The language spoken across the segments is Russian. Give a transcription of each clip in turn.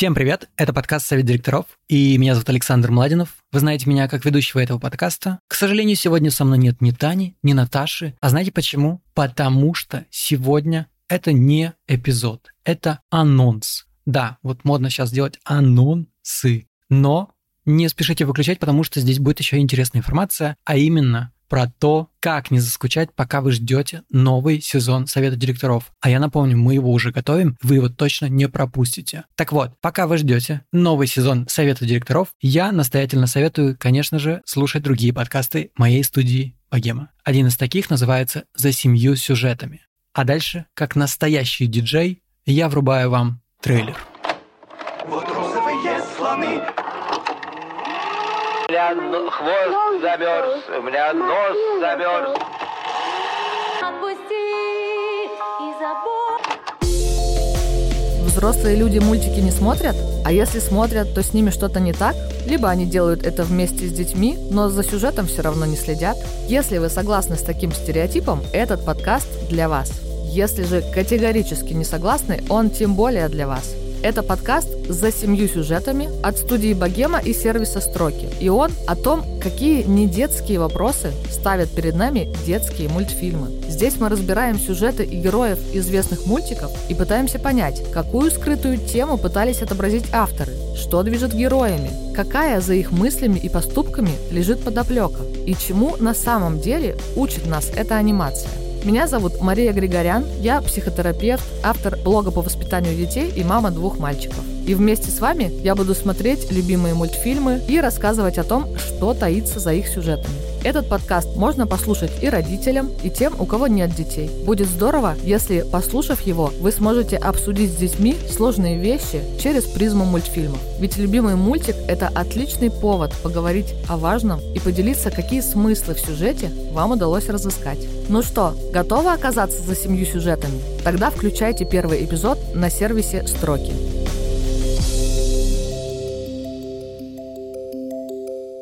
Всем привет, это подкаст «Совет директоров», и меня зовут Александр Младинов. Вы знаете меня как ведущего этого подкаста. К сожалению, сегодня со мной нет ни Тани, ни Наташи. А знаете почему? Потому что сегодня это не эпизод, это анонс. Да, вот модно сейчас делать анонсы, но не спешите выключать, потому что здесь будет еще интересная информация, а именно про то, как не заскучать, пока вы ждете новый сезон Совета директоров. А я напомню, мы его уже готовим, вы его точно не пропустите. Так вот, пока вы ждете новый сезон Совета директоров, я настоятельно советую, конечно же, слушать другие подкасты моей студии Богема. Один из таких называется «За семью сюжетами». А дальше, как настоящий диджей, я врубаю вам трейлер. Вот розовые слоны меня хвост замерз, у меня нос замерз. Взрослые люди мультики не смотрят, а если смотрят, то с ними что-то не так, либо они делают это вместе с детьми, но за сюжетом все равно не следят. Если вы согласны с таким стереотипом, этот подкаст для вас. Если же категорически не согласны, он тем более для вас. Это подкаст «За семью сюжетами» от студии «Богема» и сервиса «Строки». И он о том, какие недетские вопросы ставят перед нами детские мультфильмы. Здесь мы разбираем сюжеты и героев известных мультиков и пытаемся понять, какую скрытую тему пытались отобразить авторы, что движет героями, какая за их мыслями и поступками лежит подоплека, и чему на самом деле учит нас эта анимация. Меня зовут Мария Григорян, я психотерапевт, автор блога по воспитанию детей и мама двух мальчиков. И вместе с вами я буду смотреть любимые мультфильмы и рассказывать о том, что таится за их сюжетами. Этот подкаст можно послушать и родителям, и тем, у кого нет детей. Будет здорово, если, послушав его, вы сможете обсудить с детьми сложные вещи через призму мультфильмов. Ведь любимый мультик – это отличный повод поговорить о важном и поделиться, какие смыслы в сюжете вам удалось разыскать. Ну что, готовы оказаться за семью сюжетами? Тогда включайте первый эпизод на сервисе «Строки».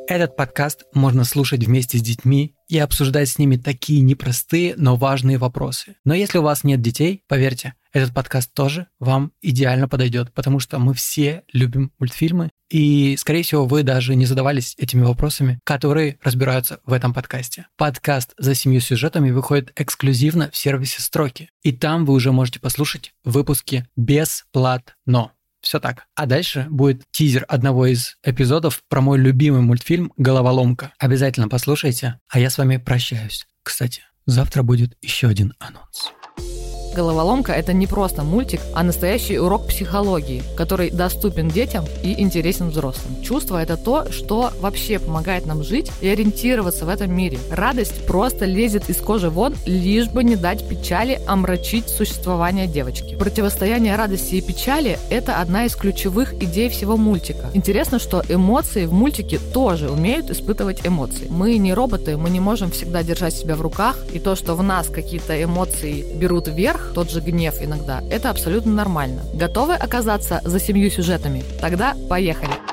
Этот подкаст можно слушать вместе с детьми и обсуждать с ними такие непростые, но важные вопросы. Но если у вас нет детей, поверьте, этот подкаст тоже вам идеально подойдет, потому что мы все любим мультфильмы, и, скорее всего, вы даже не задавались этими вопросами, которые разбираются в этом подкасте. Подкаст «За семью сюжетами» выходит эксклюзивно в сервисе «Строки», и там вы уже можете послушать выпуски бесплатно. Все так. А дальше будет тизер одного из эпизодов про мой любимый мультфильм «Головоломка». Обязательно послушайте, а я с вами прощаюсь. Кстати, завтра будет еще один анонс. «Головоломка» — это не просто мультик, а настоящий урок психологии, который доступен детям и интересен взрослым. Чувство — это то, что вообще помогает нам жить и ориентироваться в этом мире. Радость просто лезет из кожи вон, лишь бы не дать печали омрачить существование девочки. Противостояние радости и печали — это одна из ключевых идей всего мультика. Интересно, что эмоции в мультике тоже умеют испытывать эмоции. Мы не роботы, мы не можем всегда держать себя в руках, и то, что в нас какие-то эмоции берут вверх, тот же гнев иногда, это абсолютно нормально. Готовы оказаться за семью сюжетами? Тогда поехали!